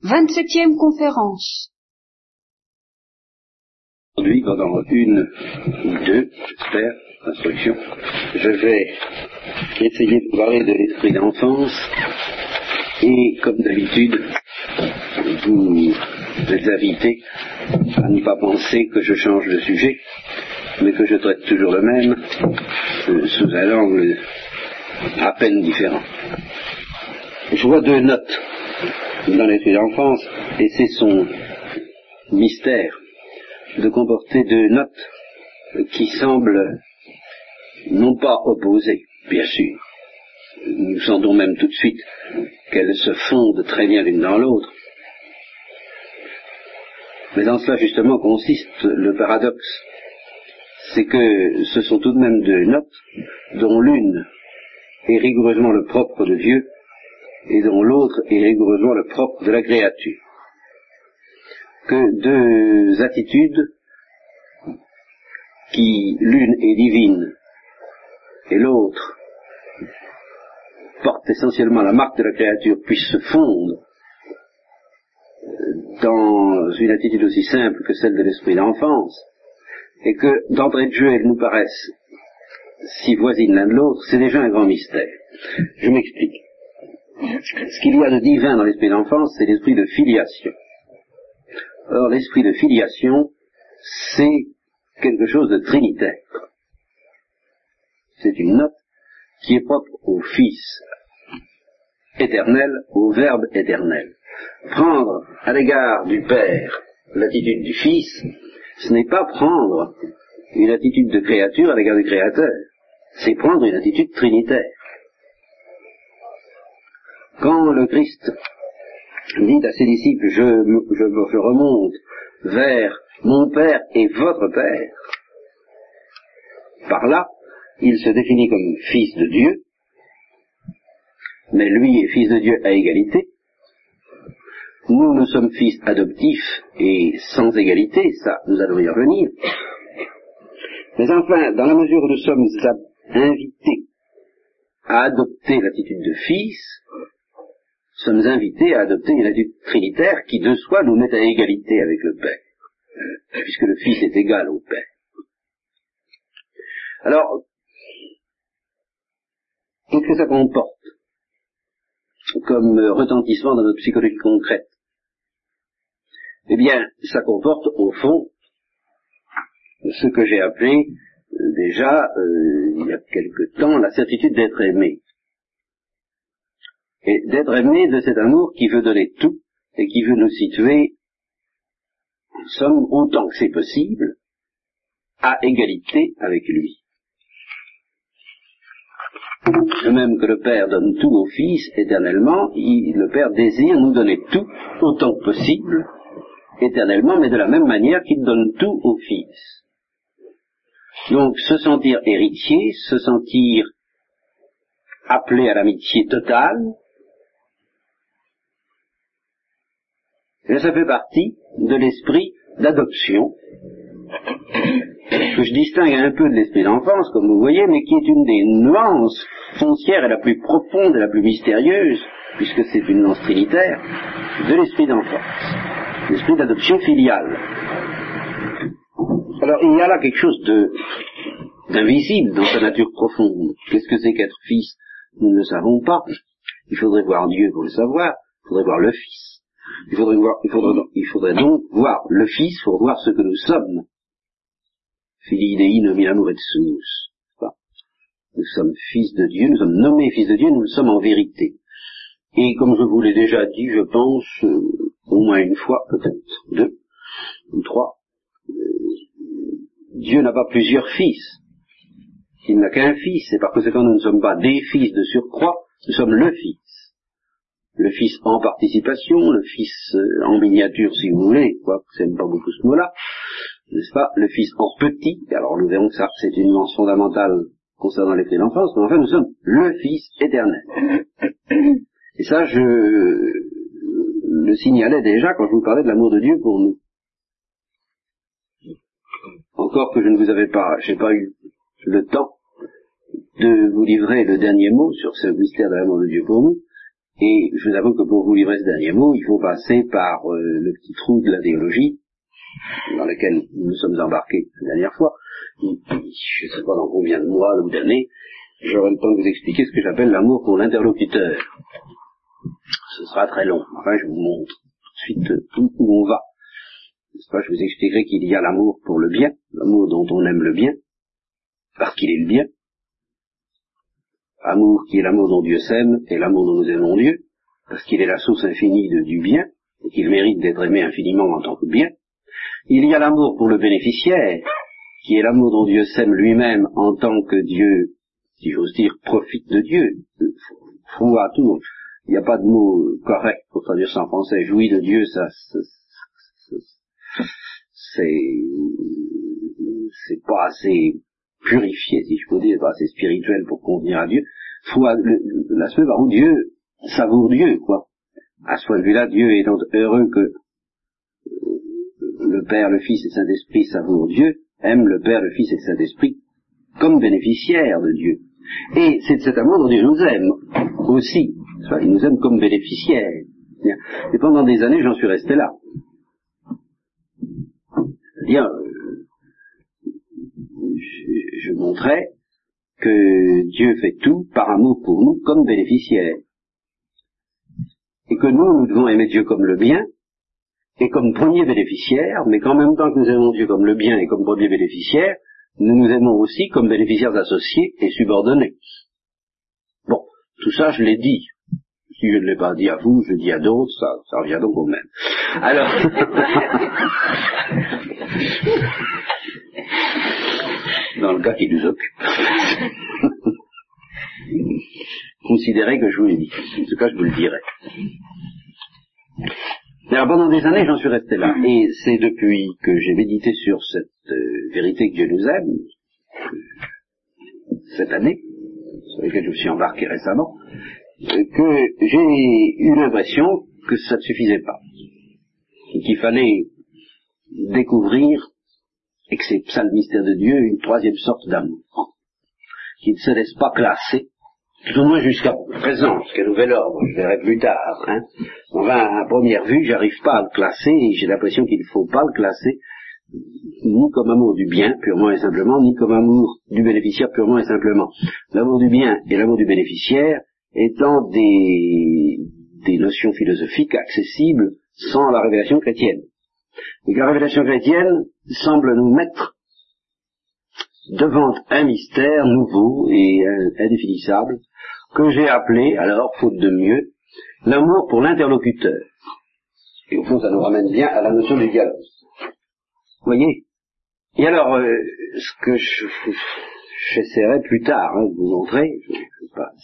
Vingt-septième conférence. Aujourd'hui, pendant une ou deux, j'espère, instructions, je vais essayer de parler de l'esprit d'enfance et, comme d'habitude, vous êtes invités à ne pas penser que je change de sujet, mais que je traite toujours le même, euh, sous un angle à peine différent. Je vois deux notes dans l'esprit d'enfance, et c'est son mystère de comporter deux notes qui semblent non pas opposées, bien sûr. Nous sentons même tout de suite qu'elles se fondent très bien l'une dans l'autre. Mais dans cela justement consiste le paradoxe. C'est que ce sont tout de même deux notes dont l'une est rigoureusement le propre de Dieu et dont l'autre est rigoureusement le propre de la créature. Que deux attitudes qui, l'une est divine et l'autre porte essentiellement la marque de la créature, puissent se fondre dans une attitude aussi simple que celle de l'esprit d'enfance, et que d'entrée de jeu elles nous paraissent si voisines l'un de l'autre, c'est déjà un grand mystère. Je m'explique. Ce qu'il y a de divin dans l'esprit d'enfance, c'est l'esprit de filiation. Or, l'esprit de filiation, c'est quelque chose de trinitaire. C'est une note qui est propre au Fils éternel, au Verbe éternel. Prendre à l'égard du Père l'attitude du Fils, ce n'est pas prendre une attitude de créature à l'égard du Créateur, c'est prendre une attitude trinitaire. Quand le Christ dit à ses disciples, je, je, je remonte vers mon Père et votre Père, par là, il se définit comme fils de Dieu, mais lui est fils de Dieu à égalité. Nous, nous sommes fils adoptifs et sans égalité, ça, nous allons y revenir. Mais enfin, dans la mesure où nous sommes invités à adopter l'attitude de fils, sommes invités à adopter une attitude trinitaire qui de soi nous met à égalité avec le Père, puisque le Fils est égal au Père. Alors, qu'est-ce que ça comporte comme retentissement dans notre psychologie concrète? Eh bien, ça comporte au fond ce que j'ai appelé euh, déjà, euh, il y a quelque temps, la certitude d'être aimé et d'être aimé de cet amour qui veut donner tout et qui veut nous situer, en somme, autant que c'est possible, à égalité avec lui. De même que le Père donne tout au Fils éternellement, le Père désire nous donner tout autant que possible éternellement, mais de la même manière qu'il donne tout au Fils. Donc se sentir héritier, se sentir appelé à l'amitié totale, Et ça fait partie de l'esprit d'adoption que je distingue un peu de l'esprit d'enfance, comme vous voyez, mais qui est une des nuances foncières et la plus profonde et la plus mystérieuse, puisque c'est une nuance trinitaire, de l'esprit d'enfance, l'esprit d'adoption filiale. Alors il y a là quelque chose de d'invisible dans sa nature profonde. Qu'est-ce que c'est qu'être fils? Nous ne le savons pas. Il faudrait voir Dieu pour le savoir, il faudrait voir le Fils. Il faudrait, voir, il, faudrait, donc voir le Fils pour voir ce que nous sommes. Filii Dei sumus. Nous sommes fils de Dieu, nous sommes nommés fils de Dieu, nous le sommes en vérité. Et comme je vous l'ai déjà dit, je pense, euh, au moins une fois, peut-être deux ou trois, euh, Dieu n'a pas plusieurs fils. Il n'a qu'un fils, et par conséquent nous ne sommes pas des fils de surcroît, nous sommes le fils le fils en participation, le fils euh, en miniature si vous voulez, quoi, j'aime pas beaucoup ce mot-là, n'est-ce pas, le fils en petit, alors nous verrons que ça c'est une nuance fondamentale concernant les d'enfance, mais enfin nous sommes le fils éternel. Et ça je le signalais déjà quand je vous parlais de l'amour de Dieu pour nous. Encore que je ne vous avais pas, j'ai pas eu le temps de vous livrer le dernier mot sur ce mystère de l'amour de Dieu pour nous, Et je vous avoue que pour vous livrer ce dernier mot, il faut passer par euh, le petit trou de la théologie dans lequel nous sommes embarqués la dernière fois. je ne sais pas dans combien de mois ou d'années, j'aurai le temps de vous expliquer ce que j'appelle l'amour pour l'interlocuteur. Ce sera très long. Enfin, je vous montre tout de suite où on va. Je vous expliquerai qu'il y a l'amour pour le bien, l'amour dont on aime le bien, parce qu'il est le bien, amour qui est l'amour dont Dieu s'aime et l'amour dont nous aimons Dieu, parce qu'il est la source infinie de, du bien, et qu'il mérite d'être aimé infiniment en tant que bien. Il y a l'amour pour le bénéficiaire, qui est l'amour dont Dieu s'aime lui-même en tant que Dieu, si j'ose dire, profite de Dieu. À tout. Il n'y a pas de mot correct pour traduire ça en français. Jouir de Dieu, ça, c'est, c'est pas assez purifié, si je peux dire, assez spirituel pour convenir à Dieu. Faut l'aspect par où Dieu savoure Dieu, quoi. À ce point de vue-là, Dieu étant heureux que euh, le Père, le Fils et Saint-Esprit savourent Dieu, aime le Père, le Fils et le Saint-Esprit comme bénéficiaires de Dieu. Et c'est de cet amour dont Dieu nous aime aussi. Il nous aime comme bénéficiaires. Et pendant des années, j'en suis resté là. Bien, je montrais que Dieu fait tout par amour pour nous comme bénéficiaires. Et que nous, nous devons aimer Dieu comme le bien, et comme premier bénéficiaire, mais qu'en même temps que nous aimons Dieu comme le bien et comme premier bénéficiaire, nous nous aimons aussi comme bénéficiaires associés et subordonnés. Bon, tout ça je l'ai dit. Si je ne l'ai pas dit à vous, je dis à d'autres, ça, ça revient donc au même. Alors, dans le cas qui nous occupe. Considérez que je vous l'ai dit. En tout cas, je vous le dirai. Alors, pendant des années, j'en suis resté là. Et c'est depuis que j'ai médité sur cette euh, vérité que Dieu nous aime, cette année, sur laquelle je me suis embarqué récemment, euh, que j'ai eu l'impression que ça ne suffisait pas. Et qu'il fallait découvrir et que c'est ça le mystère de Dieu, une troisième sorte d'amour, qui ne se laisse pas classer, tout au moins jusqu'à présent, jusqu'à nouvel ordre, je verrai plus tard. Hein. Enfin, à première vue, j'arrive pas à le classer, et j'ai l'impression qu'il ne faut pas le classer, ni comme amour du bien, purement et simplement, ni comme amour du bénéficiaire, purement et simplement. L'amour du bien et l'amour du bénéficiaire étant des, des notions philosophiques accessibles sans la révélation chrétienne. Et la révélation chrétienne semble nous mettre devant un mystère nouveau et indéfinissable que j'ai appelé, alors, faute de mieux, l'amour pour l'interlocuteur. Et au fond, ça nous ramène bien à la notion du dialogue. Vous voyez? Et alors, euh, ce que j'essaierai plus tard hein, de vous montrer,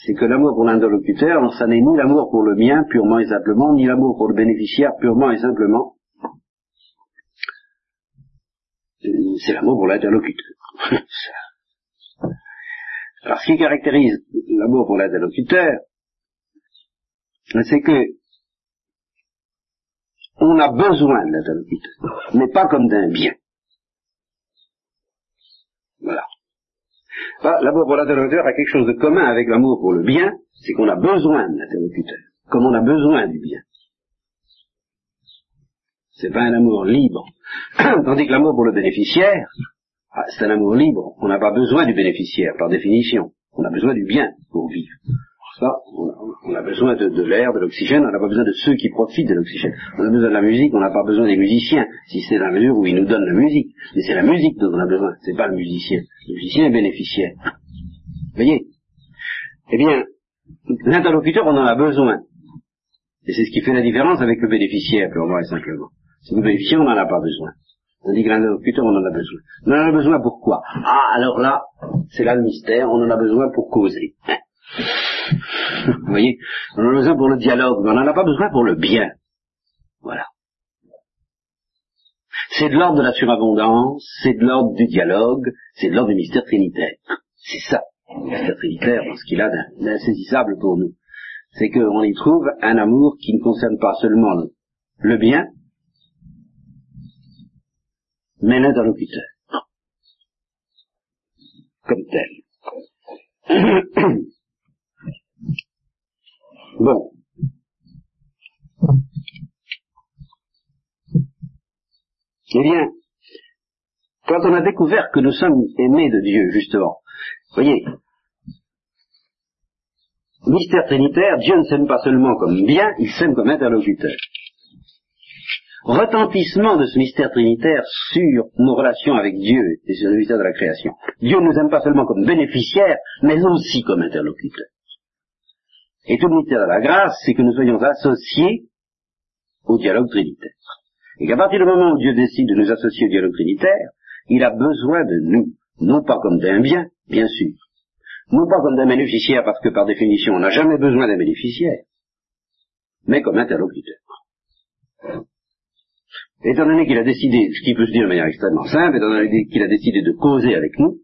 c'est que l'amour pour l'interlocuteur, ça n'est ni l'amour pour le bien purement et simplement, ni l'amour pour le bénéficiaire purement et simplement, c'est l'amour pour l'interlocuteur. Alors ce qui caractérise l'amour pour l'interlocuteur, c'est que on a besoin de l'interlocuteur, mais pas comme d'un bien. Voilà. L'amour pour l'interlocuteur a quelque chose de commun avec l'amour pour le bien, c'est qu'on a besoin de l'interlocuteur, comme on a besoin du bien. C'est pas un amour libre. Tandis que l'amour pour le bénéficiaire, ah, c'est un amour libre. On n'a pas besoin du bénéficiaire, par définition. On a besoin du bien pour vivre. Ça, on a, besoin de, l'air, de l'oxygène, on n'a pas besoin de ceux qui profitent de l'oxygène. On a besoin de la musique, on n'a pas besoin des musiciens, si c'est dans la mesure où ils nous donnent la musique. Mais c'est la musique dont on a besoin, c'est pas le musicien. Le musicien est bénéficiaire. Vous voyez? Eh bien, l'interlocuteur, on en a besoin. Et c'est ce qui fait la différence avec le bénéficiaire, purement et simplement. Si nous bénéficions, on n'en a pas besoin. Tandis que l'interlocuteur, on en a besoin. On en a besoin pourquoi Ah, alors là, c'est là le mystère, on en a besoin pour causer. Vous voyez? On en a besoin pour le dialogue, mais on n'en a pas besoin pour le bien. Voilà. C'est de l'ordre de la surabondance, c'est de l'ordre du dialogue, c'est de l'ordre du mystère trinitaire. C'est ça, le mystère trinitaire, ce qu'il a d'insaisissable pour nous. C'est qu'on y trouve un amour qui ne concerne pas seulement le bien, mais l'interlocuteur. Comme tel. bon. Eh bien, quand on a découvert que nous sommes aimés de Dieu, justement, voyez, mystère trinitaire, Dieu ne s'aime pas seulement comme bien, il s'aime comme interlocuteur. Retentissement de ce mystère trinitaire sur nos relations avec Dieu et sur le mystère de la création. Dieu nous aime pas seulement comme bénéficiaires, mais aussi comme interlocuteurs. Et tout le mystère de la grâce, c'est que nous soyons associés au dialogue trinitaire. Et qu'à partir du moment où Dieu décide de nous associer au dialogue trinitaire, il a besoin de nous, non pas comme d'un bien, bien sûr, non pas comme d'un bénéficiaire, parce que par définition on n'a jamais besoin d'un bénéficiaire, mais comme interlocuteur. Étant donné qu'il a décidé, ce qui peut se dire de manière extrêmement simple, étant donné qu'il a décidé de causer avec nous,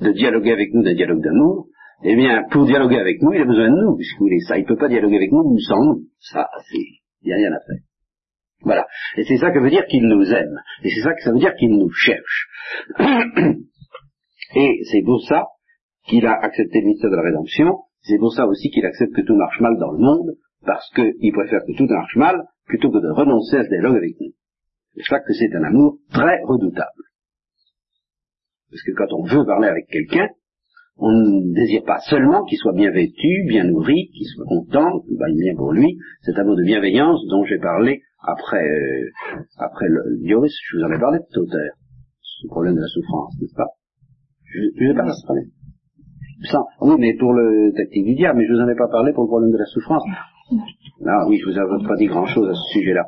de dialoguer avec nous d'un dialogue d'amour, eh bien, pour dialoguer avec nous, il a besoin de nous, puisqu'il est ça. Il ne peut pas dialoguer avec nous sans nous. Ça, c'est, il n'y a rien à faire. Voilà. Et c'est ça que veut dire qu'il nous aime. Et c'est ça que ça veut dire qu'il nous cherche. Et c'est pour ça qu'il a accepté le mystère de la rédemption. C'est pour ça aussi qu'il accepte que tout marche mal dans le monde, parce qu'il préfère que tout marche mal plutôt que de renoncer à ce dialogue avec nous. Je crois que c'est un amour très redoutable. Parce que quand on veut parler avec quelqu'un, on ne désire pas seulement qu'il soit bien vêtu, bien nourri, qu'il soit content, qu'il vaille bien pour lui, cet amour de bienveillance dont j'ai parlé après, euh, après le Dioris, je vous en ai parlé tout à l'heure, ce problème de la souffrance, n'est-ce pas? Je ne pas parlé. Sans, oui, mais pour le tactique du diable, mais je vous en ai pas parlé pour le problème de la souffrance. Ah oui, je vous ai pas dit grand-chose à ce sujet-là.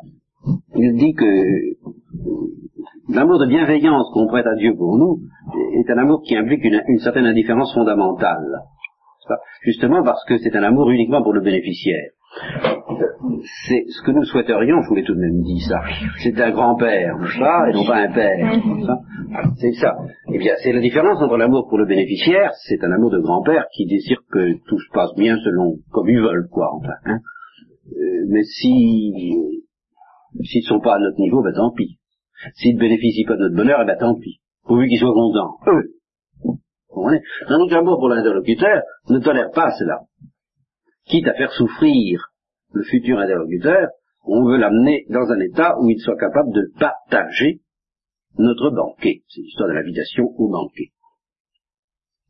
Il dit que l'amour de bienveillance qu'on prête à Dieu pour nous est un amour qui implique une, certaine indifférence fondamentale. Justement parce que c'est un amour uniquement pour le bénéficiaire c'est ce que nous souhaiterions, je vous l'ai tout de même dit ça, c'est un grand-père, ça, et non pas un père. C'est ça. Eh bien, c'est la différence entre l'amour pour le bénéficiaire, c'est un amour de grand-père qui désire que tout se passe bien selon comme ils veulent, quoi, enfin. Hein. Euh, mais si s'ils ne sont pas à notre niveau, ben tant pis. S'ils ne bénéficient pas de notre bonheur, eh ben tant pis. Pourvu qu'ils soient contents, eux. Tandis que l'amour pour l'interlocuteur ne tolère pas cela quitte à faire souffrir le futur interlocuteur, on veut l'amener dans un état où il soit capable de partager notre banquet. C'est l'histoire de l'invitation au banquet.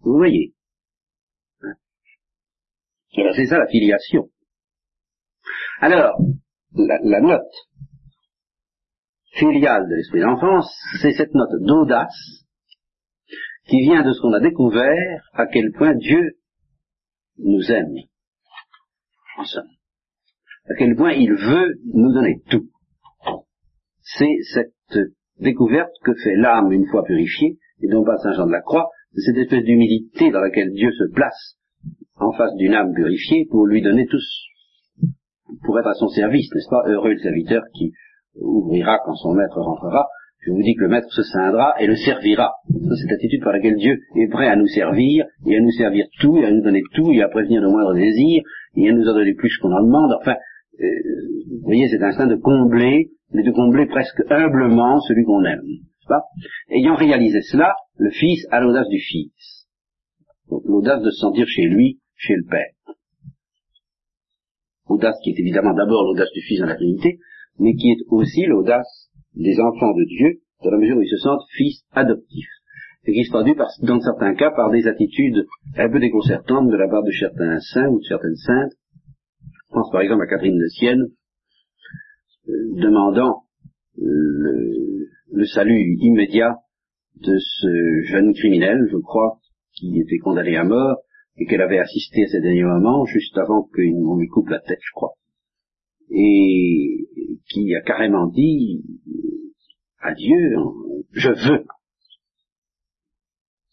Vous voyez? Hein? C'est ça la filiation. Alors, la, note filiale de l'esprit d'enfance, c'est cette note d'audace qui vient de ce qu'on a découvert à quel point Dieu nous aime. À quel point il veut nous donner tout. C'est cette découverte que fait l'âme une fois purifiée, et non pas Saint Jean de la Croix, cette espèce d'humilité dans laquelle Dieu se place en face d'une âme purifiée pour lui donner tous, pour être à son service, n'est-ce pas? Heureux le serviteur qui ouvrira quand son maître rentrera. Je vous dis que le maître se scindra et le servira. C'est cette attitude par laquelle Dieu est prêt à nous servir, et à nous servir tout, et à nous donner tout, et à prévenir nos moindres désirs, il nous a donné plus qu'on en demande. Enfin, euh, vous voyez, c'est un instinct de combler, mais de combler presque humblement celui qu'on aime. Pas? Ayant réalisé cela, le Fils a l'audace du Fils. L'audace de se sentir chez lui, chez le Père. Audace qui est évidemment d'abord l'audace du Fils dans la Trinité, mais qui est aussi l'audace des enfants de Dieu, dans la mesure où ils se sentent fils adoptifs. Ce qui se traduit dans certains cas par des attitudes un peu déconcertantes de la part de certains saints ou de certaines saintes. Je pense par exemple à Catherine de Sienne, euh, demandant le, le, salut immédiat de ce jeune criminel, je crois, qui était condamné à mort, et qu'elle avait assisté à ces derniers moments, juste avant qu'on lui coupe la tête, je crois. Et qui a carrément dit à Dieu, je veux.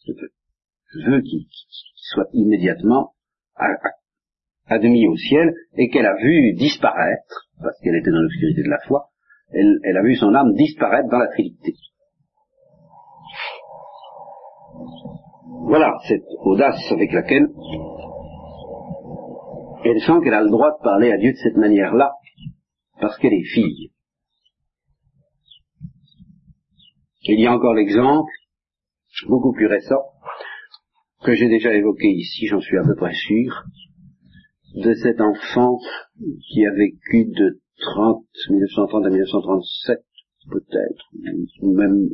Je veux. Qu'il soit immédiatement à, demi au ciel et qu'elle a vu disparaître, parce qu'elle était dans l'obscurité de la foi, elle, elle, a vu son âme disparaître dans la Trinité. Voilà cette audace avec laquelle elle sent qu'elle a le droit de parler à Dieu de cette manière-là, parce qu'elle est fille. Il y a encore l'exemple beaucoup plus récent, que j'ai déjà évoqué ici, j'en suis à peu près sûr, de cet enfant qui a vécu de 1930 à 1937, peut-être, ou même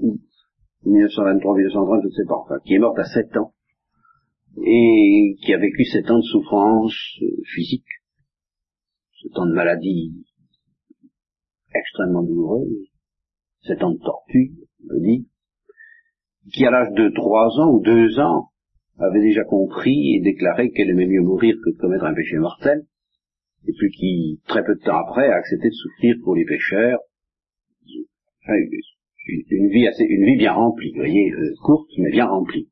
1923, 1930, je ne sais pas, enfin, qui est morte à 7 ans, et qui a vécu 7 ans de souffrance euh, physique, 7 ans de maladie extrêmement douloureuse, 7 ans de torture, je dis, qui à l'âge de 3 ans ou 2 ans avait déjà compris et déclaré qu'elle aimait mieux mourir que de commettre un péché mortel, et puis qui, très peu de temps après, a accepté de souffrir pour les pécheurs, une, vie assez, une vie bien remplie, vous voyez, euh, courte mais bien remplie.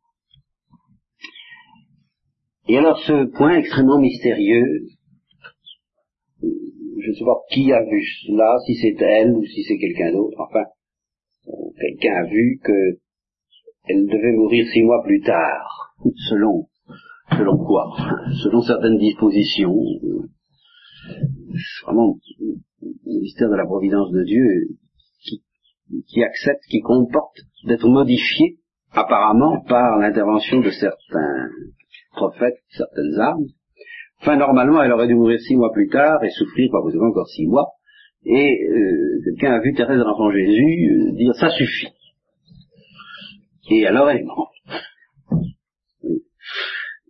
Et alors ce point extrêmement mystérieux, je ne sais pas qui a vu cela, si c'est elle ou si c'est quelqu'un d'autre, enfin, quelqu'un a vu que elle devait mourir six mois plus tard, selon, selon quoi? Selon certaines dispositions. Vraiment, le mystère de la providence de Dieu qui, accepte, qui comporte d'être modifié apparemment par l'intervention de certains prophètes, certaines âmes. Enfin, normalement, elle aurait dû mourir six mois plus tard et souffrir probablement encore six mois. Et euh, quelqu'un a vu Thérèse de l'Enfant Jésus euh, dire ça suffit. Et alors elle est morte.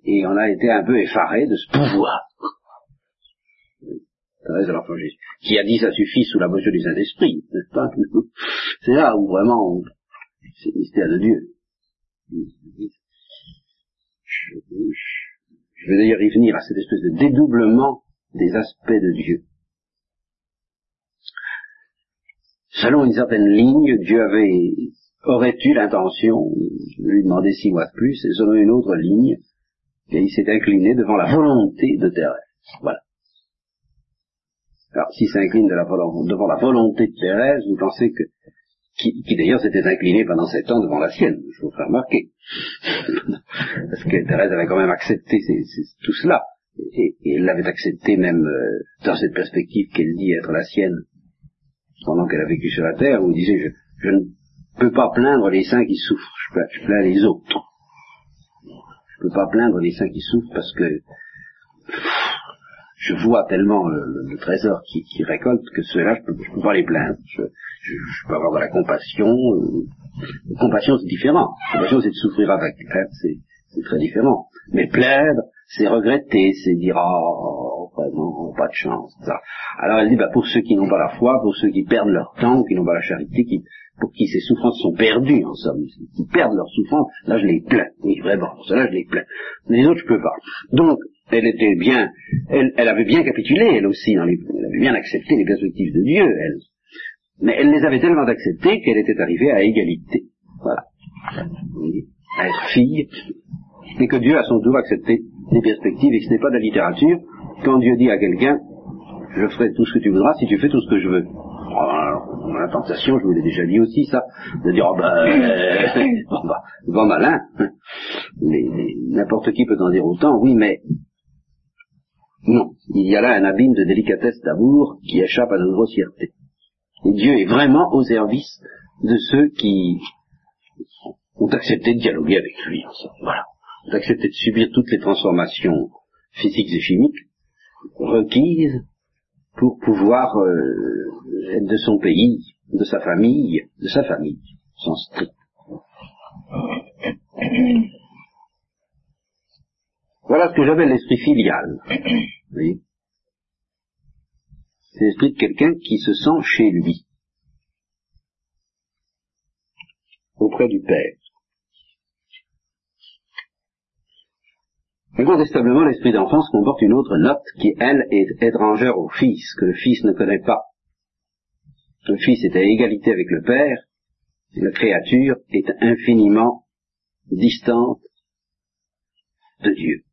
Et on a été un peu effaré de ce pouvoir. Thérèse de l'Enfant Jésus. Qui a dit ça suffit sous la mesure du Saint-Esprit, n'est-ce pas? C'est là où vraiment c'est le mystère de Dieu. Je, vais d'ailleurs y venir à cette espèce de dédoublement des aspects de Dieu. Selon une certaine ligne, Dieu avait aurait eu l'intention de lui demander six mois de plus, et selon une autre ligne, et il s'est incliné devant la volonté de Thérèse. Voilà. Alors, s'il s'incline devant la volonté de Thérèse, vous pensez que qui, d'ailleurs s'était incliné pendant sept ans devant la sienne, je vous ferai remarquer. Parce que Thérèse avait quand même accepté tout cela, et, elle l'avait accepté même euh, dans cette perspective qu'elle dit être la sienne, pendant qu'elle a vécu sur la terre, où elle disait, je, je ne peux pas plaindre les saints qui souffrent, je, plains les autres. Je ne peux pas plaindre les saints qui souffrent parce que je vois tellement le, trésor qui, qui, récolte que ceux-là, je ne peux, pas les plaindre. Je, je, peux avoir de la compassion. Euh, compassion, c'est différent. Compassion, c'est de souffrir avec. Hein, c'est très différent. Mais plaindre, c'est regretter, c'est dire oh vraiment pas de chance. Ça. Alors elle dit bah, pour ceux qui n'ont pas la foi, pour ceux qui perdent leur temps, qui n'ont pas la charité, qui, pour qui ces souffrances sont perdues en somme, qui perdent leur souffrance, là je les plains. Oui vraiment, pour cela je les plains. Les autres je peux pas. Donc elle était bien, elle, elle avait bien capitulé elle aussi, dans les, elle avait bien accepté les perspectives de Dieu, elle. Mais elle les avait tellement acceptées qu'elle était arrivée à égalité. Voilà. À être fille, et que Dieu a son tour accepté les perspectives et que ce n'est pas de la littérature quand Dieu dit à quelqu'un je ferai tout ce que tu voudras si tu fais tout ce que je veux. Alors, la tentation, je vous l'ai déjà dit aussi ça, de dire oh ben, euh, bah, malin, n'importe qui peut en dire autant, oui, mais non, il y a là un abîme de délicatesse d'amour qui échappe à notre grossièreté. Et Dieu est vraiment au service de ceux qui ont accepté de dialoguer avec lui. Voilà d'accepter de subir toutes les transformations physiques et chimiques requises pour pouvoir euh, être de son pays, de sa famille, de sa famille, sans strict. Voilà ce que j'appelle l'esprit filial. C'est l'esprit de quelqu'un qui se sent chez lui, auprès du Père. Incontestablement, l'esprit d'enfance comporte une autre note qui, elle, est étrangère au Fils, que le Fils ne connaît pas. Le Fils est à égalité avec le Père, et la créature est infiniment distante de Dieu.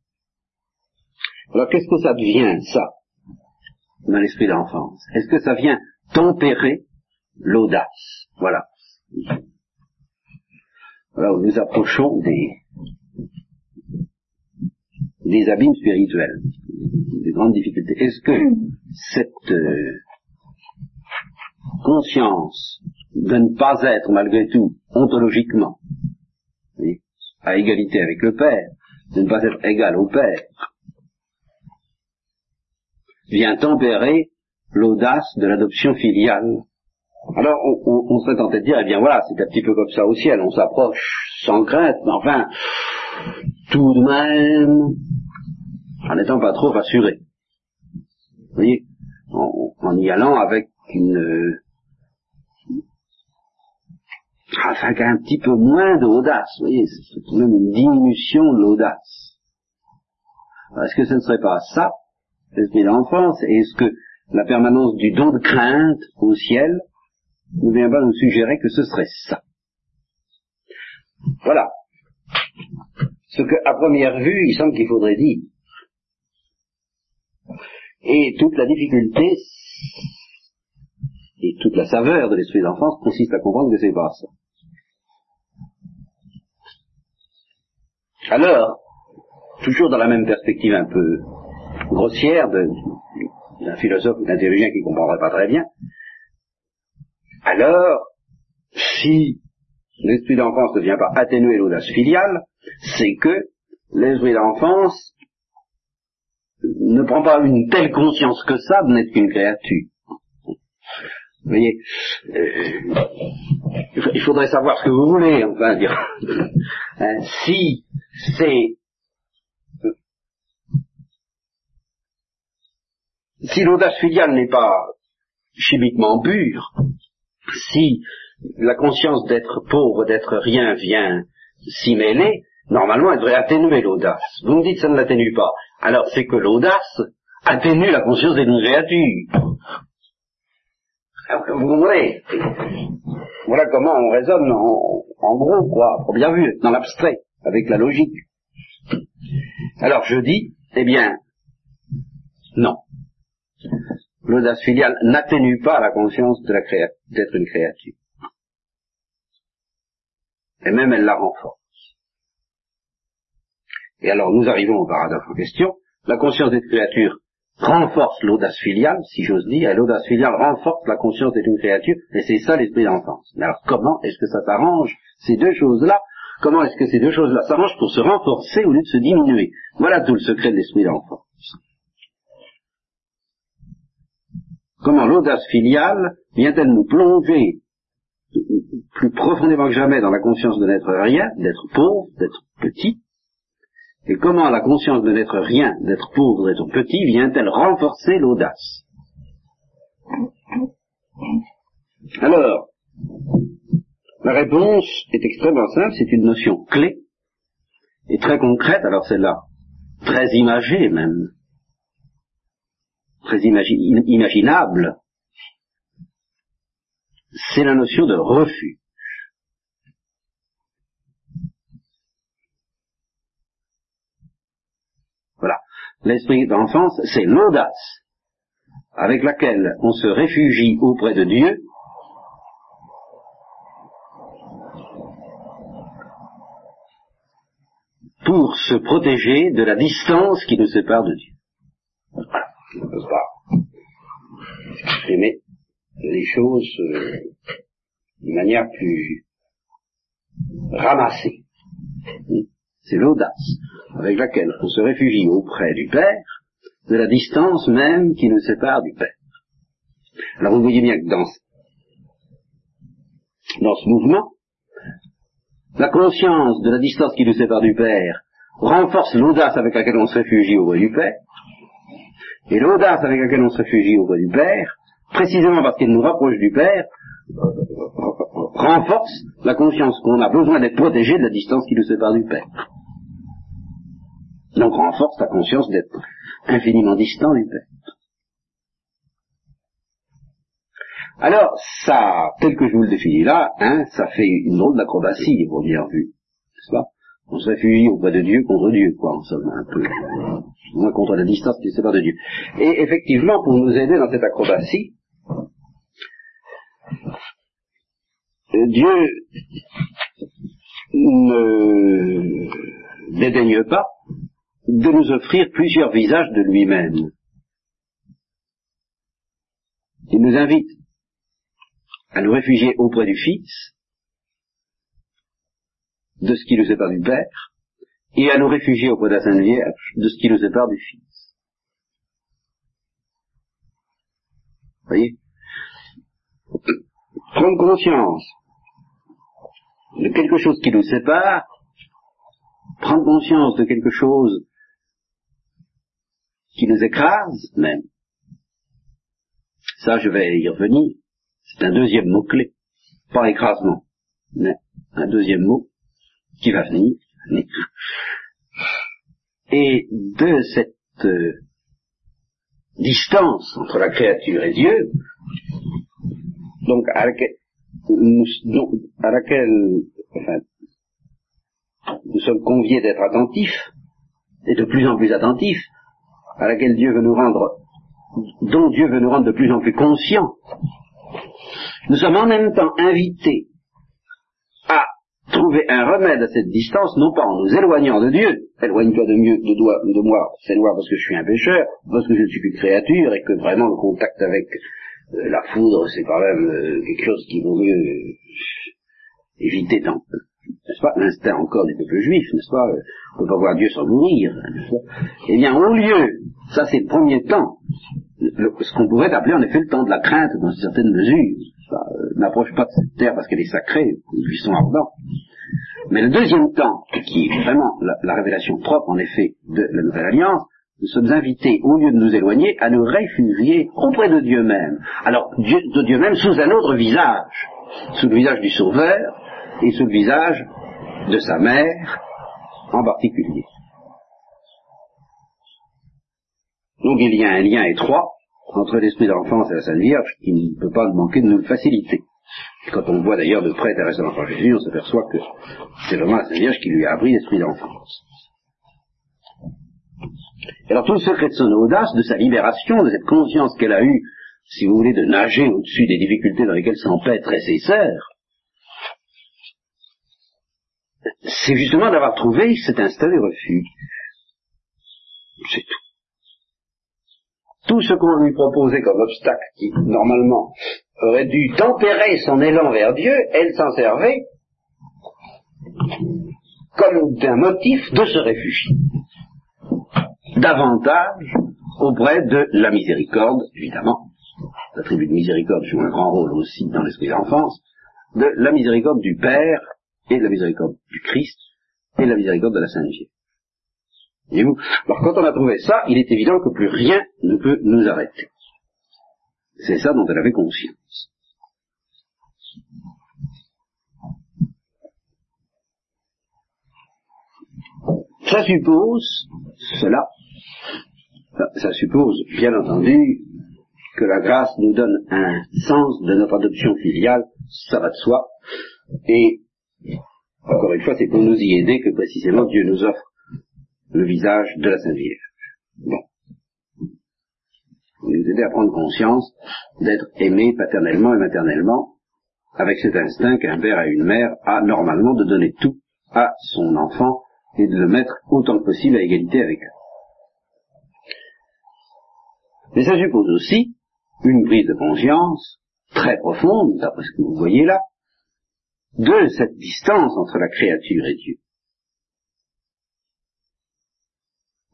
Alors qu'est-ce que ça devient, ça, dans l'esprit d'enfance? Est-ce que ça vient tempérer l'audace? Voilà. Voilà où nous approchons des, des abîmes spirituels, des grandes difficultés. Est-ce que cette euh, conscience de ne pas être malgré tout ontologiquement à égalité avec le Père, de ne pas être égal au Père, vient tempérer l'audace de l'adoption filiale. Alors, on, serait tenté de dire, eh bien voilà, c'est un petit peu comme ça au ciel, on s'approche sans crainte, mais enfin, tout de même, en n'étant pas trop rassuré. Vous voyez, en, y allant avec une, enfin qu'un petit peu moins d'audace, vous voyez, c'est tout de même une diminution de l'audace. Est-ce que ce ne serait pas ça, l'esprit d'enfance, et est-ce que la permanence du don de crainte au ciel ne vient pas nous suggérer que ce serait ça? Voilà. Ce que, à première vue, il semble qu'il faudrait dire. Et toute la difficulté et toute la saveur de l'esprit d'enfance consiste à comprendre que c'est pas ça. Alors, toujours dans la même perspective un peu grossière d'un philosophe ou d'un théologien qui ne comprendrait pas très bien, alors, si l'esprit d'enfance ne vient pas atténuer l'audace filiale, c'est que l'esprit d'enfance ne prend pas une telle conscience que ça de n'être qu'une créature. Vous voyez, euh, il faudrait savoir ce que vous voulez, enfin dire. Hein, si c'est si l'audace filiale n'est pas chimiquement pure, si la conscience d'être pauvre, d'être rien vient s'y mêler, normalement elle devrait atténuer l'audace. Vous me dites que ça ne l'atténue pas. Alors c'est que l'audace atténue la conscience d'une créature. Vous comprenez Voilà comment on raisonne en, gros, quoi, bien vu, dans l'abstrait, avec la logique. Alors je dis, eh bien, non. L'audace filiale n'atténue pas la conscience d'être une créature. Et même elle la renforce. Et alors nous arrivons au paradoxe en question. La conscience d'être créature renforce l'audace filiale, si j'ose dire, et l'audace filiale renforce la conscience d'être une créature, et c'est ça l'esprit d'enfance. Mais alors comment est-ce que ça s'arrange, ces deux choses-là? Comment est-ce que ces deux choses-là s'arrangent pour se renforcer au lieu de se diminuer? Voilà tout le secret de l'esprit d'enfance. Comment l'audace filiale vient-elle nous plonger plus profondément que jamais dans la conscience de n'être rien, d'être pauvre, d'être petit, et comment la conscience de n'être rien, d'être pauvre, d'être petit, vient-elle renforcer l'audace Alors, la réponse est extrêmement simple, c'est une notion clé et très concrète, alors celle-là, très imagée même, très imaginable, c'est la notion de refus. L'esprit d'enfance, c'est l'audace avec laquelle on se réfugie auprès de Dieu pour se protéger de la distance qui nous sépare de Dieu. On ne peut pas exprimer les choses euh, d'une manière plus ramassée. C'est l'audace avec laquelle on se réfugie auprès du Père de la distance même qui nous sépare du Père. Alors vous voyez bien que dans ce mouvement, la conscience de la distance qui nous sépare du Père renforce l'audace avec laquelle on se réfugie auprès du Père, et l'audace avec laquelle on se réfugie auprès du Père, précisément parce qu'elle nous rapproche du Père, renforce la conscience qu'on a besoin d'être protégé de la distance qui nous sépare du Père. Donc renforce la conscience d'être infiniment distant du Père. Alors, ça, tel que je vous le définis là, hein, ça fait une drôle d'acrobatie, au première vue, n'est-ce pas? On se réfugie auprès de Dieu contre Dieu, quoi, en somme, un peu. Moins contre la distance qui sépare de Dieu. Et effectivement, pour nous aider dans cette acrobatie, Dieu ne dédaigne pas de nous offrir plusieurs visages de lui-même. Il nous invite à nous réfugier auprès du Fils, de ce qui nous sépare du Père, et à nous réfugier auprès de la Sainte Vierge, de ce qui nous sépare du Fils. voyez Prendre conscience de quelque chose qui nous sépare, prendre conscience de quelque chose qui nous écrase même. Ça, je vais y revenir. C'est un deuxième mot-clé. Pas écrasement, mais un deuxième mot qui va venir. Et de cette euh, distance entre la créature et Dieu, donc à laquelle, à laquelle enfin, nous sommes conviés d'être attentifs, et de plus en plus attentifs, à laquelle Dieu veut nous rendre, dont Dieu veut nous rendre de plus en plus conscients, nous sommes en même temps invités trouver un remède à cette distance, non pas en nous éloignant de Dieu, éloigne-toi de, mieux, de, moi, c'est moi parce que je suis un pécheur, parce que je ne suis qu'une créature, et que vraiment le contact avec euh, la foudre, c'est quand même euh, quelque chose qui vaut mieux euh, éviter tant n'est-ce pas, l'instinct encore du peuple juif, n'est-ce pas, on ne peut pas voir Dieu sans mourir, Eh bien, au lieu, ça c'est le premier temps, ce qu'on pourrait appeler en effet le temps de la crainte dans une certaine mesure, n'approche pas de cette terre parce qu'elle est sacrée, les sont ardents. Mais le deuxième temps, qui est vraiment la, révélation propre en effet de la Nouvelle Alliance, nous sommes invités, au lieu de nous éloigner, à nous réfugier auprès de Dieu même. Alors, de Dieu même sous un autre visage, sous le visage du Sauveur et sous le visage de sa mère en particulier. Donc il y a un lien étroit entre l'esprit d'enfance et la Sainte Vierge qui ne peut pas manquer de nous le faciliter. Quand on voit d'ailleurs de près Thérèse de l'Enfant Jésus, on s'aperçoit que c'est vraiment la Sainte Vierge qui lui a appris l'esprit d'enfance. Alors tout le secret de son audace, de sa libération, de cette conscience qu'elle a eue, si vous voulez, de nager au-dessus des difficultés dans lesquelles s'empêtrent ses sœurs, c'est justement d'avoir trouvé cet instant de refuge. C'est tout. Tout ce qu'on lui proposait comme obstacle qui, normalement, aurait dû tempérer son élan vers Dieu, elle s'en servait comme d'un motif de se réfugier. Davantage auprès de la miséricorde, évidemment. L'attribut de miséricorde joue un grand rôle aussi dans l'esprit d'enfance, de la miséricorde du Père et de la miséricorde du Christ et de la miséricorde de la Sainte Vierge. Alors quand on a trouvé ça, il est évident que plus rien ne peut nous arrêter. C'est ça dont elle avait conscience. Ça suppose, cela, ça suppose, bien entendu, que la grâce nous donne un sens de notre adoption filiale, ça va de soi, et encore une fois, c'est pour nous y aider que précisément Dieu nous offre le visage de la Sainte Vierge. Bon. Nous aider à prendre conscience d'être aimé paternellement et maternellement, avec cet instinct qu'un père et une mère a normalement de donner tout à son enfant et de le mettre autant que possible à égalité avec eux. Mais ça suppose aussi une prise de conscience très profonde, d'après ce que vous voyez là, de cette distance entre la créature et Dieu.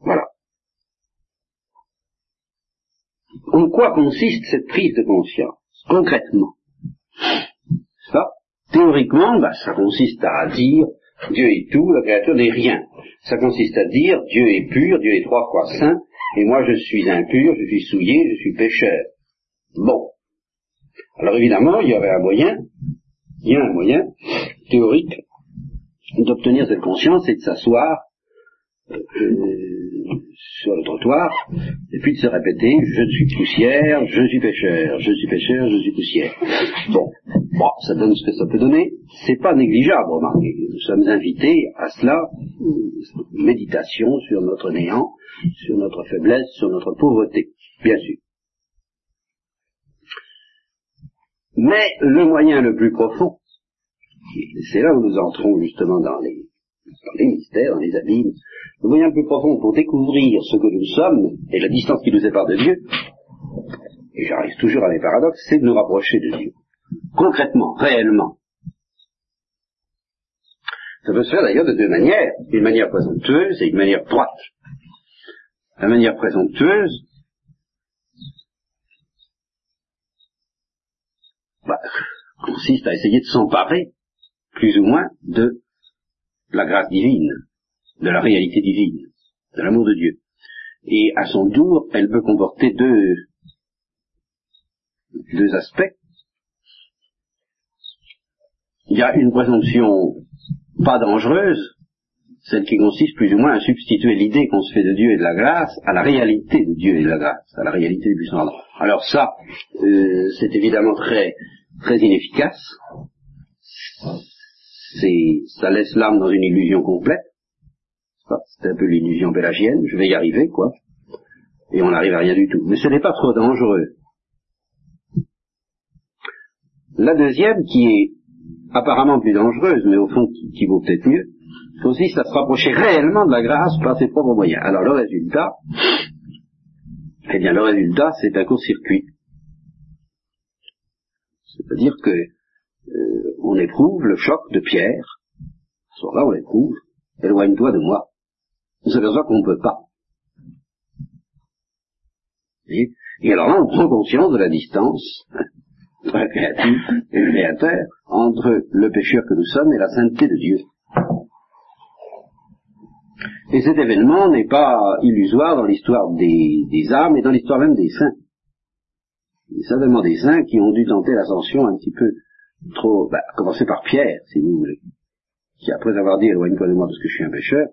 Voilà. En quoi consiste cette prise de conscience, concrètement? Ça, théoriquement, bah, ça consiste à dire Dieu est tout, la créature n'est rien. Ça consiste à dire Dieu est pur, Dieu est trois fois saint, et moi je suis impur, je suis souillé, je suis pécheur. Bon. Alors évidemment, il y aurait un moyen, il y a un moyen théorique d'obtenir cette conscience et de s'asseoir euh, sur le trottoir, et puis de se répéter, je suis poussière, je suis pêcheur, je suis pêcheur, je suis poussière. Bon, bon, ça donne ce que ça peut donner. C'est pas négligeable, remarquez. Nous sommes invités à cela, méditation sur notre néant, sur notre faiblesse, sur notre pauvreté, bien sûr. Mais le moyen le plus profond, c'est là où nous entrons justement dans les, dans les mystères, dans les abîmes, le moyen le plus profond pour découvrir ce que nous sommes et la distance qui nous sépare de Dieu, et j'arrive toujours à mes paradoxes, c'est de nous rapprocher de Dieu. Concrètement, réellement. Ça peut se faire d'ailleurs de deux manières, une manière présomptueuse et une manière droite. La manière présomptueuse, bah, consiste à essayer de s'emparer, plus ou moins, de la grâce divine, de la réalité divine, de l'amour de Dieu. Et à son tour, elle peut comporter deux, deux aspects. Il y a une présomption pas dangereuse, celle qui consiste plus ou moins à substituer l'idée qu'on se fait de Dieu et de la grâce à la réalité de Dieu et de la grâce, à la réalité du puissant. Alors ça, euh, c'est évidemment très très inefficace. C'est, ça laisse l'âme dans une illusion complète. C'est un peu l'illusion pélagienne. Je vais y arriver, quoi. Et on n'arrive à rien du tout. Mais ce n'est pas trop dangereux. La deuxième, qui est apparemment plus dangereuse, mais au fond qui, vaut peut-être mieux, consiste à se rapprocher réellement de la grâce par ses propres moyens. Alors le résultat, eh bien le résultat, c'est un court-circuit. C'est-à-dire que euh, on éprouve le choc de Pierre. Ce soir-là, on l'éprouve. Éloigne-toi de moi. On s'aperçoit qu'on ne peut pas. Et, alors là, on prend conscience de la distance entre créature et le créateur, entre le pécheur que nous sommes et la sainteté de Dieu. Et cet événement n'est pas illusoire dans l'histoire des, des âmes et dans l'histoire même des saints. Il y a certainement des saints qui ont dû tenter l'ascension un petit peu trop, bah, commencer par Pierre, si vous voulez, qui après avoir dit éloigne-toi de moi parce que je suis un pécheur,